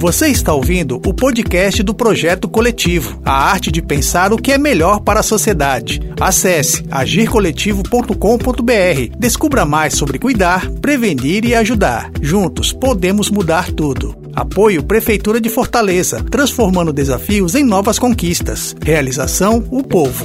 Você está ouvindo o podcast do Projeto Coletivo, a arte de pensar o que é melhor para a sociedade. Acesse agircoletivo.com.br. Descubra mais sobre cuidar, prevenir e ajudar. Juntos podemos mudar tudo. Apoio Prefeitura de Fortaleza, transformando desafios em novas conquistas. Realização: o povo.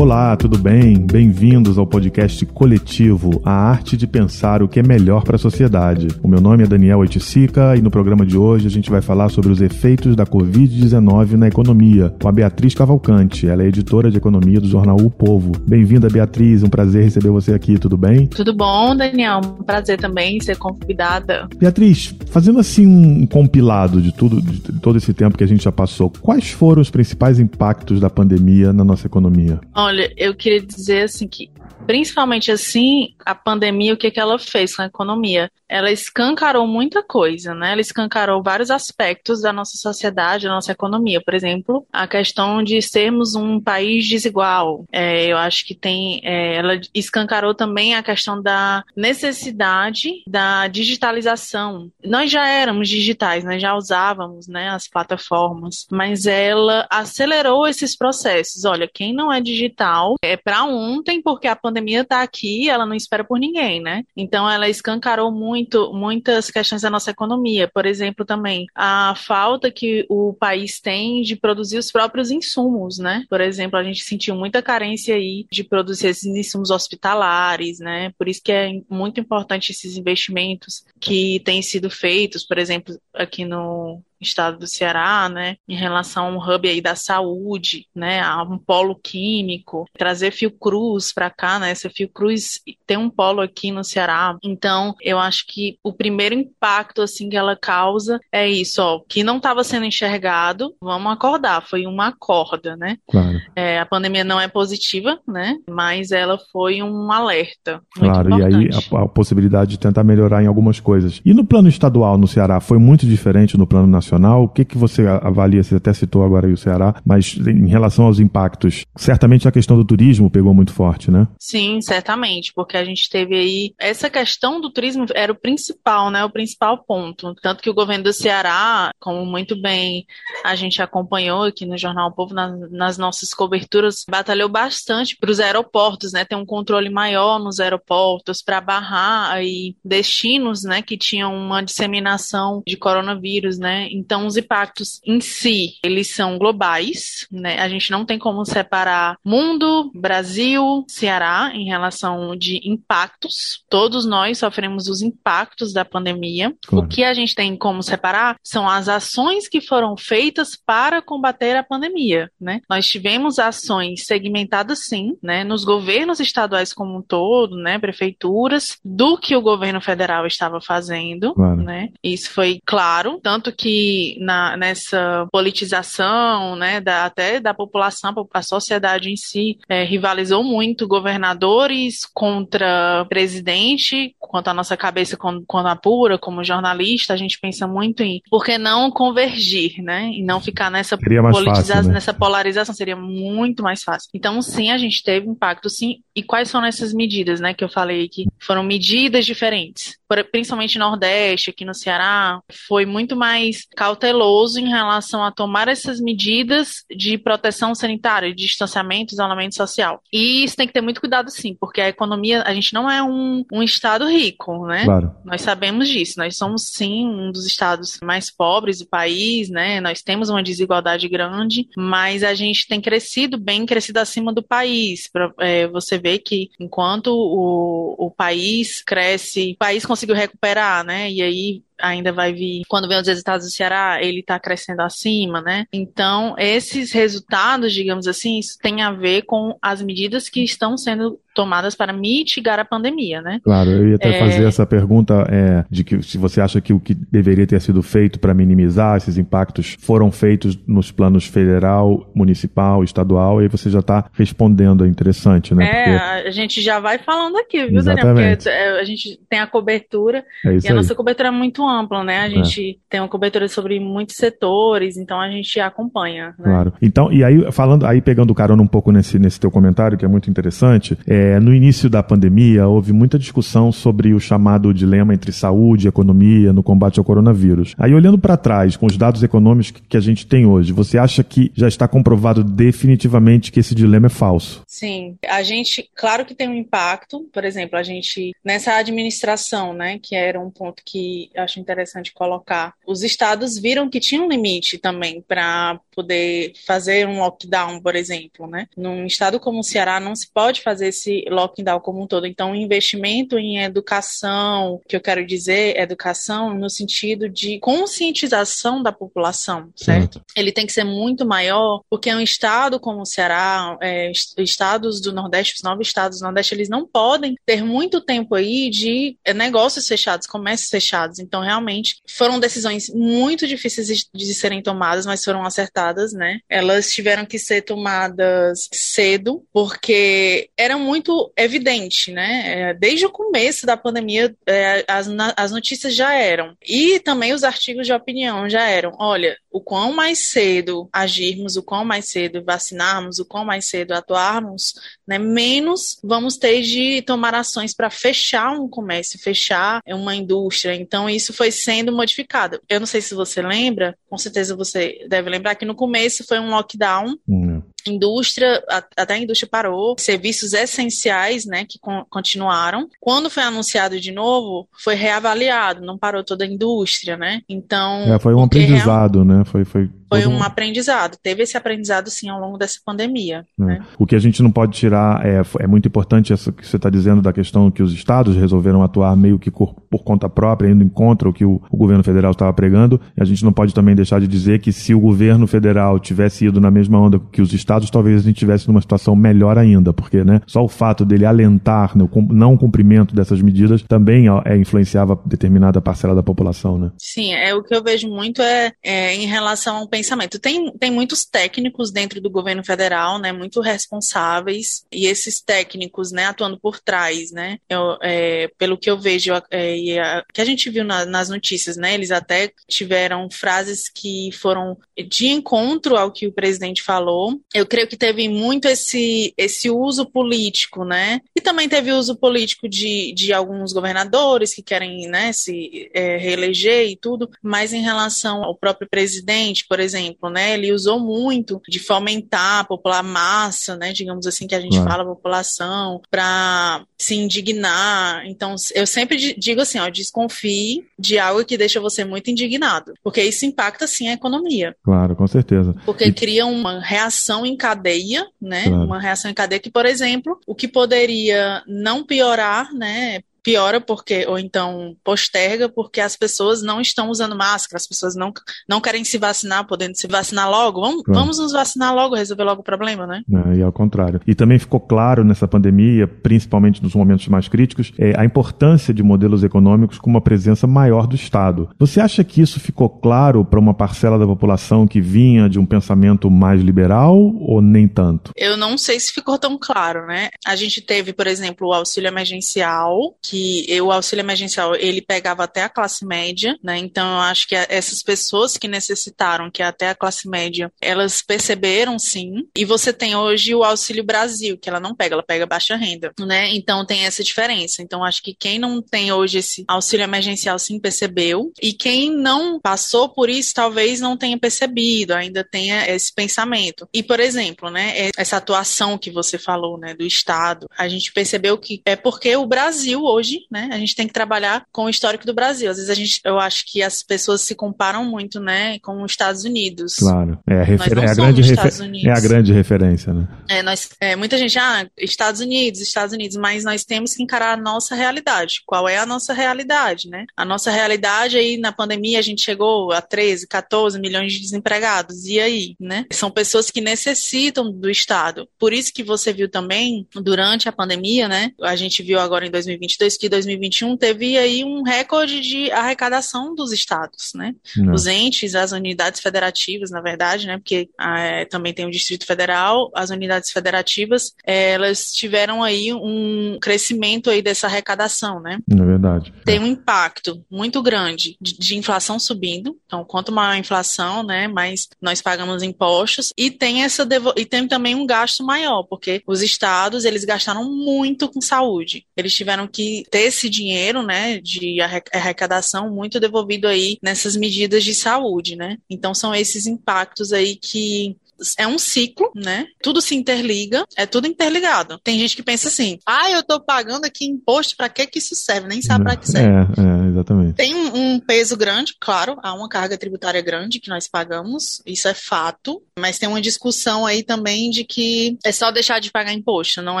Olá, tudo bem? Bem-vindos ao podcast coletivo A Arte de Pensar o que é melhor para a sociedade. O meu nome é Daniel Oiticica e no programa de hoje a gente vai falar sobre os efeitos da Covid-19 na economia, com a Beatriz Cavalcante. Ela é editora de economia do jornal O Povo. Bem-vinda, Beatriz. Um prazer receber você aqui, tudo bem? Tudo bom, Daniel. Um prazer também ser convidada. Beatriz, fazendo assim um compilado de tudo, de todo esse tempo que a gente já passou, quais foram os principais impactos da pandemia na nossa economia? Olha, eu queria dizer assim que principalmente assim, a pandemia, o que, que ela fez com a economia? Ela escancarou muita coisa, né? Ela escancarou vários aspectos da nossa sociedade, da nossa economia. Por exemplo, a questão de sermos um país desigual. É, eu acho que tem. É, ela escancarou também a questão da necessidade da digitalização. Nós já éramos digitais, nós já usávamos né, as plataformas, mas ela acelerou esses processos. Olha, quem não é digital é para ontem, porque a pandemia está aqui, ela não espera por ninguém, né? Então ela escancarou muito muitas questões da nossa economia. Por exemplo, também a falta que o país tem de produzir os próprios insumos, né? Por exemplo, a gente sentiu muita carência aí de produzir esses insumos hospitalares, né? Por isso que é muito importante esses investimentos que têm sido feitos, por exemplo, aqui no estado do Ceará, né, em relação a um hub aí da saúde, né, a um polo químico, trazer Fiocruz para cá, né, essa Fiocruz tem um polo aqui no Ceará. Então, eu acho que o primeiro impacto assim que ela causa é isso, ó, que não estava sendo enxergado, vamos acordar, foi uma acorda, né? Claro. É, a pandemia não é positiva, né, mas ela foi um alerta. claro, e aí a, a possibilidade de tentar melhorar em algumas coisas. E no plano estadual no Ceará foi muito diferente no plano nacional nacional? O que, que você avalia? Você até citou agora aí o Ceará, mas em relação aos impactos, certamente a questão do turismo pegou muito forte, né? Sim, certamente, porque a gente teve aí essa questão do turismo era o principal, né? O principal ponto. Tanto que o governo do Ceará, como muito bem a gente acompanhou aqui no Jornal o Povo, nas, nas nossas coberturas, batalhou bastante para os aeroportos, né? Ter um controle maior nos aeroportos, para barrar aí destinos, né? Que tinham uma disseminação de coronavírus, né? Então, os impactos em si, eles são globais, né? A gente não tem como separar mundo, Brasil, Ceará em relação de impactos. Todos nós sofremos os impactos da pandemia. Claro. O que a gente tem como separar são as ações que foram feitas para combater a pandemia, né? Nós tivemos ações segmentadas sim, né, nos governos estaduais como um todo, né, prefeituras, do que o governo federal estava fazendo, claro. né? Isso foi claro, tanto que na, nessa politização, né, da, até da população, a sociedade em si é, rivalizou muito governadores contra presidente, quanto a nossa cabeça quando, quando apura, como jornalista, a gente pensa muito em por que não convergir, né, e não ficar nessa politização, né? nessa polarização, seria muito mais fácil. Então, sim, a gente teve impacto, sim, e quais são essas medidas, né, que eu falei que foram medidas diferentes, principalmente no Nordeste, aqui no Ceará, foi muito mais cauteloso em relação a tomar essas medidas de proteção sanitária, de distanciamento, isolamento social. E isso tem que ter muito cuidado, sim, porque a economia, a gente não é um, um estado rico, né? Claro. Nós sabemos disso. Nós somos, sim, um dos estados mais pobres do país, né? Nós temos uma desigualdade grande, mas a gente tem crescido bem, crescido acima do país. Pra, é, você vê que enquanto o, o país cresce, o país conseguiu recuperar, né? E aí ainda vai vir, quando vem os resultados do Ceará, ele está crescendo acima, né? Então, esses resultados, digamos assim, isso tem a ver com as medidas que estão sendo tomadas para mitigar a pandemia, né? Claro, eu ia até é... fazer essa pergunta é, de que se você acha que o que deveria ter sido feito para minimizar esses impactos foram feitos nos planos federal, municipal, estadual, e aí você já está respondendo, é interessante, né? É, Porque... a gente já vai falando aqui, viu, Exatamente. Daniel? Porque é, a gente tem a cobertura é e a aí. nossa cobertura é muito ampla, né? A é. gente tem uma cobertura sobre muitos setores, então a gente acompanha. Né? Claro. Então, e aí falando, aí pegando carona um pouco nesse, nesse teu comentário, que é muito interessante, é, é, no início da pandemia, houve muita discussão sobre o chamado dilema entre saúde e economia no combate ao coronavírus. Aí, olhando para trás, com os dados econômicos que a gente tem hoje, você acha que já está comprovado definitivamente que esse dilema é falso? Sim. A gente, claro que tem um impacto. Por exemplo, a gente, nessa administração, né, que era um ponto que acho interessante colocar, os estados viram que tinha um limite também para poder fazer um lockdown, por exemplo, né? Num estado como o Ceará, não se pode fazer esse lockdown como um todo. Então, o investimento em educação, que eu quero dizer, educação no sentido de conscientização da população, certo? Ele tem que ser muito maior, porque um estado como o Ceará, é, estados do Nordeste, os nove estados do Nordeste, eles não podem ter muito tempo aí de é, negócios fechados, comércios fechados. Então, realmente, foram decisões muito difíceis de serem tomadas, mas foram acertadas, né? Elas tiveram que ser tomadas cedo, porque era muito muito evidente, né? É, desde o começo da pandemia, é, as, as notícias já eram. E também os artigos de opinião já eram. Olha, o quão mais cedo agirmos, o quão mais cedo vacinarmos, o quão mais cedo atuarmos, né, menos vamos ter de tomar ações para fechar um comércio, fechar uma indústria. Então, isso foi sendo modificado. Eu não sei se você lembra, com certeza você deve lembrar que no começo foi um lockdown. Hum indústria, até a indústria parou, serviços essenciais, né, que con continuaram. Quando foi anunciado de novo, foi reavaliado, não parou toda a indústria, né? Então. É, foi um aprendizado, real... né? Foi, foi foi um aprendizado. Teve esse aprendizado, sim, ao longo dessa pandemia. É. Né? O que a gente não pode tirar é, é muito importante isso que você está dizendo da questão que os estados resolveram atuar meio que por, por conta própria, indo em contra o que o, o governo federal estava pregando. E a gente não pode também deixar de dizer que se o governo federal tivesse ido na mesma onda que os estados, talvez a gente tivesse numa situação melhor ainda, porque né, só o fato dele alentar no não cumprimento dessas medidas também é, influenciava determinada parcela da população. Né? Sim, é o que eu vejo muito é, é em relação ao pensamento. Tem, tem muitos técnicos dentro do governo federal, né, muito responsáveis, e esses técnicos, né, atuando por trás, né, eu, é, pelo que eu vejo, é, e a, que a gente viu na, nas notícias, né, eles até tiveram frases que foram de encontro ao que o presidente falou. Eu creio que teve muito esse, esse uso político, né, e também teve uso político de, de alguns governadores que querem, né, se é, reeleger e tudo, mas em relação ao próprio presidente, por exemplo, exemplo, né? Ele usou muito de fomentar a popular massa, né? Digamos assim que a gente fala população para se indignar. Então, eu sempre digo assim, ó, desconfie de algo que deixa você muito indignado, porque isso impacta sim a economia. Claro, com certeza. Porque e... cria uma reação em cadeia, né? Claro. Uma reação em cadeia que, por exemplo, o que poderia não piorar, né? Piora porque ou então posterga porque as pessoas não estão usando máscara, as pessoas não, não querem se vacinar, podendo se vacinar logo. Vamos, vamos nos vacinar logo, resolver logo o problema, né? É, e ao contrário. E também ficou claro nessa pandemia, principalmente nos momentos mais críticos, é, a importância de modelos econômicos com uma presença maior do Estado. Você acha que isso ficou claro para uma parcela da população que vinha de um pensamento mais liberal ou nem tanto? Eu não sei se ficou tão claro, né? A gente teve, por exemplo, o auxílio emergencial, que o auxílio emergencial ele pegava até a classe média, né? Então eu acho que essas pessoas que necessitaram, que é até a classe média, elas perceberam sim. E você tem hoje o auxílio Brasil, que ela não pega, ela pega baixa renda, né? Então tem essa diferença. Então acho que quem não tem hoje esse auxílio emergencial sim percebeu e quem não passou por isso talvez não tenha percebido, ainda tenha esse pensamento. E por exemplo, né, essa atuação que você falou, né, do Estado, a gente percebeu que é porque o Brasil hoje hoje, né? A gente tem que trabalhar com o histórico do Brasil. Às vezes a gente, eu acho que as pessoas se comparam muito, né, com os Estados Unidos. Claro, é a, refer... é a grande refer... é a grande referência, né? É, nós, é, muita gente, ah, Estados Unidos, Estados Unidos, mas nós temos que encarar a nossa realidade. Qual é a nossa realidade, né? A nossa realidade aí na pandemia a gente chegou a 13, 14 milhões de desempregados. E aí, né? São pessoas que necessitam do Estado. Por isso que você viu também durante a pandemia, né? A gente viu agora em 2022 que 2021 teve aí um recorde de arrecadação dos estados, né? Não. Os entes, as unidades federativas, na verdade, né? Porque é, também tem o Distrito Federal, as unidades federativas, é, elas tiveram aí um crescimento aí dessa arrecadação, né? É verdade. Tem um impacto muito grande de, de inflação subindo. Então, quanto maior a inflação, né, mais nós pagamos impostos e tem essa e tem também um gasto maior, porque os estados, eles gastaram muito com saúde. Eles tiveram que ter esse dinheiro, né, de arrecadação muito devolvido aí nessas medidas de saúde, né? Então são esses impactos aí que é um ciclo, né? Tudo se interliga, é tudo interligado. Tem gente que pensa assim: ah, eu tô pagando aqui imposto, para que que isso serve? Nem sabe para que serve. É, é, exatamente. Tem um peso grande, claro, há uma carga tributária grande que nós pagamos, isso é fato, mas tem uma discussão aí também de que é só deixar de pagar imposto. Não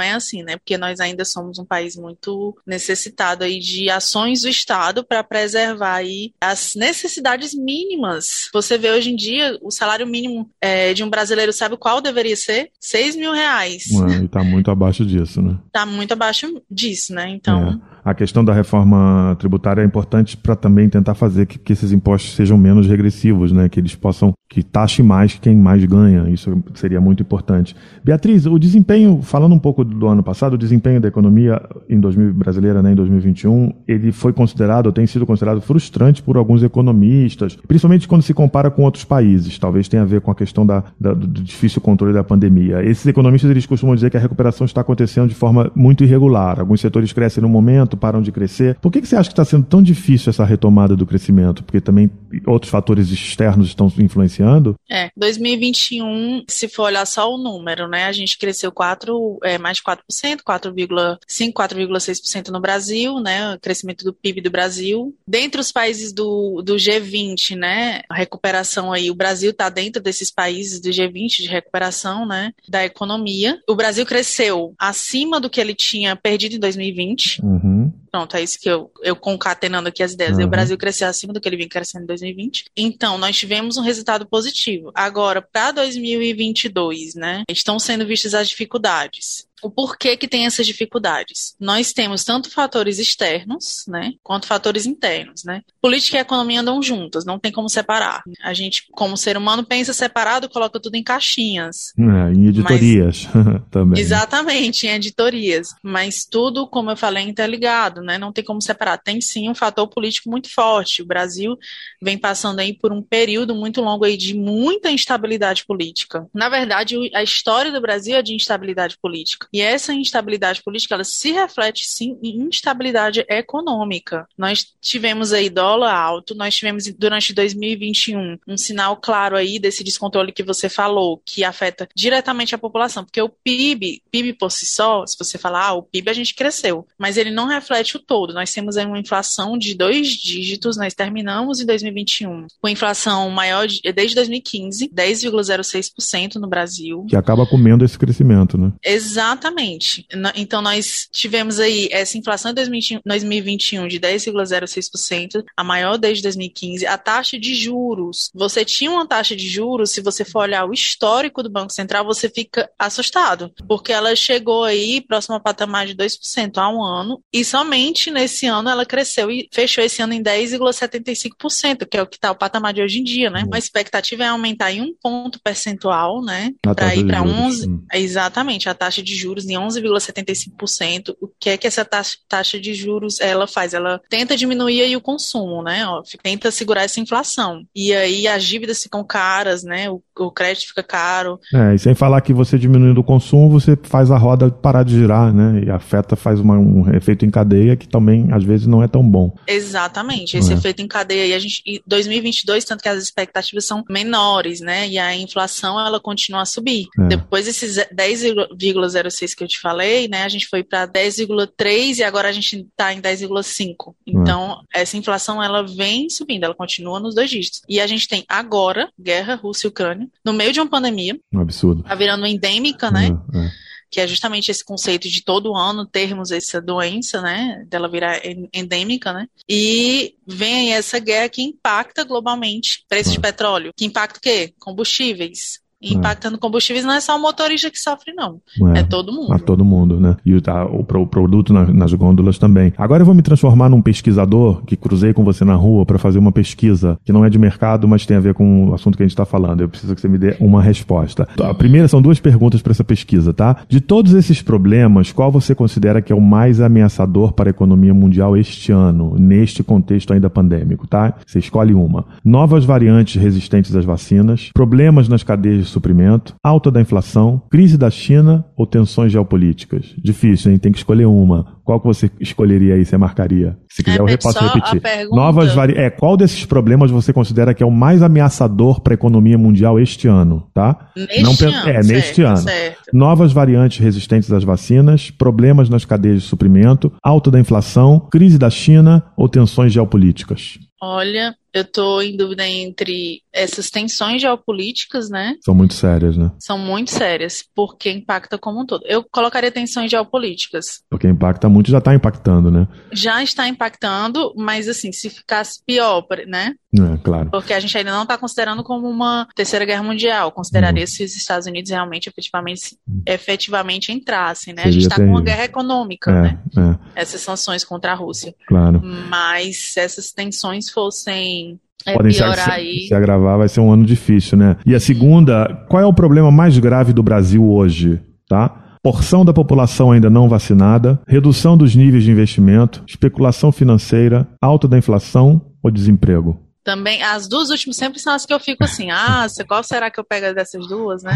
é assim, né? Porque nós ainda somos um país muito necessitado aí de ações do Estado para preservar aí as necessidades mínimas. Você vê hoje em dia o salário mínimo é, de um brasileiro brasileiro sabe qual deveria ser? 6 mil reais. Ué, e tá muito abaixo disso, né? Tá muito abaixo disso, né? Então. É a questão da reforma tributária é importante para também tentar fazer que, que, esses impostos sejam menos regressivos, né? Que eles possam, que taxe mais quem mais ganha. Isso seria muito importante. Beatriz, o desempenho, falando um pouco do ano passado, o desempenho da economia em 2000, brasileira, né, em 2021, ele foi considerado, ou tem sido considerado frustrante por alguns economistas, principalmente quando se compara com outros países. Talvez tenha a ver com a questão da, da, do difícil controle da pandemia. Esses economistas eles costumam dizer que a recuperação está acontecendo de forma muito irregular. Alguns setores crescem no momento, param de crescer. Por que, que você acha que está sendo tão difícil essa retomada do crescimento? Porque também outros fatores externos estão influenciando? É, 2021, se for olhar só o número, né, a gente cresceu 4, é, mais de 4%, 4,5%, 4,6% no Brasil, né, o crescimento do PIB do Brasil. Dentre os países do, do G20, né, a recuperação aí, o Brasil está dentro desses países do G20 de recuperação, né, da economia. O Brasil cresceu acima do que ele tinha perdido em 2020. Uhum. Pronto, é isso que eu, eu concatenando aqui as ideias. Uhum. O Brasil cresceu acima do que ele vinha crescendo em 2020. Então, nós tivemos um resultado positivo. Agora, para 2022, né, estão sendo vistas as dificuldades o porquê que tem essas dificuldades. Nós temos tanto fatores externos, né, quanto fatores internos, né. Política e economia andam juntas, não tem como separar. A gente, como ser humano, pensa separado, coloca tudo em caixinhas. É, em editorias mas, também. Exatamente, em editorias. Mas tudo, como eu falei, é interligado, né, não tem como separar. Tem sim um fator político muito forte. O Brasil vem passando aí por um período muito longo aí de muita instabilidade política. Na verdade, a história do Brasil é de instabilidade política. E essa instabilidade política, ela se reflete sim em instabilidade econômica. Nós tivemos aí dólar alto, nós tivemos durante 2021 um sinal claro aí desse descontrole que você falou, que afeta diretamente a população, porque o PIB, PIB por si só, se você falar, ah, o PIB a gente cresceu, mas ele não reflete o todo. Nós temos aí uma inflação de dois dígitos, nós terminamos em 2021 com inflação maior de, desde 2015, 10,06% no Brasil. Que acaba comendo esse crescimento, né? Exato Exatamente. Então, nós tivemos aí essa inflação em 2021 de 10,06%, a maior desde 2015. A taxa de juros, você tinha uma taxa de juros, se você for olhar o histórico do Banco Central, você fica assustado, porque ela chegou aí próximo ao patamar de 2% há um ano, e somente nesse ano ela cresceu e fechou esse ano em 10,75%, que é o que está o patamar de hoje em dia, né? Uhum. A expectativa é aumentar em um ponto percentual, né? Para ir para 11. Exatamente, a taxa de juros juros em 11,75%. O que é que essa taxa de juros ela faz? Ela tenta diminuir aí o consumo, né? Ó, tenta segurar essa inflação. E aí as dívidas ficam caras, né? O, o crédito fica caro. É, e sem falar que você diminuindo o consumo, você faz a roda parar de girar, né? E afeta, faz uma, um efeito em cadeia que também às vezes não é tão bom. Exatamente. Esse é. efeito em cadeia e a gente, 2022, tanto que as expectativas são menores, né? E a inflação ela continua a subir. É. Depois esses 10,05 0,6 que eu te falei, né? A gente foi para 10,3 e agora a gente está em 10,5. Então, hum. essa inflação ela vem subindo, ela continua nos dois dígitos. E a gente tem agora guerra Rússia e Ucrânia no meio de uma pandemia. Um absurdo. Tá virando endêmica, né? É, é que é justamente esse conceito de todo ano termos essa doença, né, dela virar endêmica, né, e vem essa guerra que impacta globalmente preço de petróleo, que impacta o quê? Combustíveis, é. impactando combustíveis não é só o motorista que sofre, não. É, é todo mundo. É todo mundo, né? E tá, o, o, produto na, nas gôndolas também. Agora eu vou me transformar num pesquisador que cruzei com você na rua para fazer uma pesquisa que não é de mercado, mas tem a ver com o assunto que a gente está falando. Eu preciso que você me dê uma resposta. A primeira são duas perguntas para essa pesquisa, tá? De todos esses problemas, qual você considera que é o mais ameaçador para a economia mundial este ano, neste contexto ainda pandêmico, tá? Você escolhe uma. Novas variantes resistentes às vacinas, problemas nas cadeias suprimento, alta da inflação, crise da China ou tensões geopolíticas? Difícil, hein? Tem que escolher uma. Qual que você escolheria aí, você marcaria? Se quiser, Repete eu reposso repetir. Novas vari... É, qual desses problemas você considera que é o mais ameaçador para a economia mundial este ano, tá? Neste Não ano, É, neste certo, ano. Certo. Novas variantes resistentes às vacinas, problemas nas cadeias de suprimento, alta da inflação, crise da China ou tensões geopolíticas? Olha, eu estou em dúvida entre essas tensões geopolíticas, né? São muito sérias, né? São muito sérias, porque impacta como um todo. Eu colocaria tensões geopolíticas. Porque impacta muito, já está impactando, né? Já está impactando, mas assim, se ficasse pior, né? É, claro. Porque a gente ainda não está considerando como uma terceira guerra mundial. Consideraria uhum. se os Estados Unidos realmente efetivamente, uhum. efetivamente entrassem, né? Seria a gente está com uma guerra econômica, é, né? É. Essas sanções contra a Rússia. Claro. Mas se essas tensões fossem é podem se, se agravar, vai ser um ano difícil, né? E a segunda, qual é o problema mais grave do Brasil hoje, tá? Porção da população ainda não vacinada, redução dos níveis de investimento, especulação financeira, alta da inflação ou desemprego? Também, as duas últimas sempre são as que eu fico assim, ah, qual será que eu pego dessas duas, né?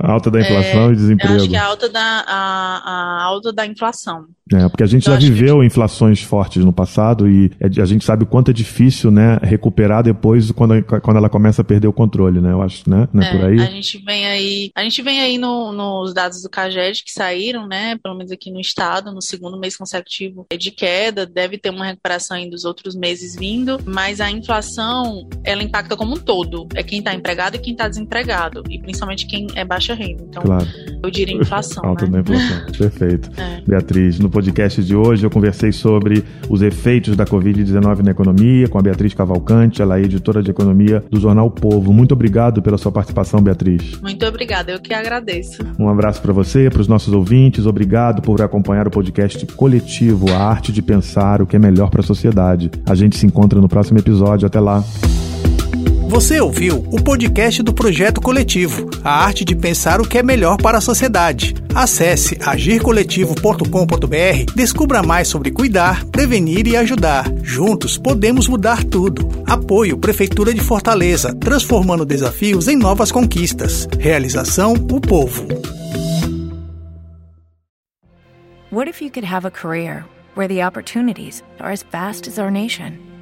A alta da inflação é, e desemprego. Eu acho que é a alta da, a, a alta da inflação. É, porque a gente eu já viveu que... inflações fortes no passado e é a gente sabe o quanto é difícil, né, recuperar depois quando, quando ela começa a perder o controle, né? Eu acho, né? Não é, é por aí? A gente vem aí, a gente vem aí no, nos dados do CAGED que saíram, né, pelo menos aqui no estado, no segundo mês consecutivo de queda, deve ter uma recuperação aí dos outros meses vindo, mas a inflação, ela impacta como um todo. É quem está empregado e quem está desempregado, e principalmente quem é baixa renda. Então, claro. eu diria inflação, Alta né? inflação. Perfeito. É. Beatriz, no podcast de hoje eu conversei sobre os efeitos da Covid-19 na economia com a Beatriz Cavalcante, ela é editora de economia do jornal Povo. Muito obrigado pela sua participação, Beatriz. Muito obrigada, eu que agradeço. Um abraço para você, para os nossos ouvintes. Obrigado por acompanhar o podcast coletivo A Arte de Pensar o que é melhor para a sociedade. A gente se encontra no próximo episódio. Até lá. Você ouviu o podcast do Projeto Coletivo, a arte de pensar o que é melhor para a sociedade. Acesse agircoletivo.com.br, descubra mais sobre cuidar, prevenir e ajudar. Juntos podemos mudar tudo. Apoio Prefeitura de Fortaleza, transformando desafios em novas conquistas. Realização O Povo. What if you could have a career where the opportunities are as vast as our nation?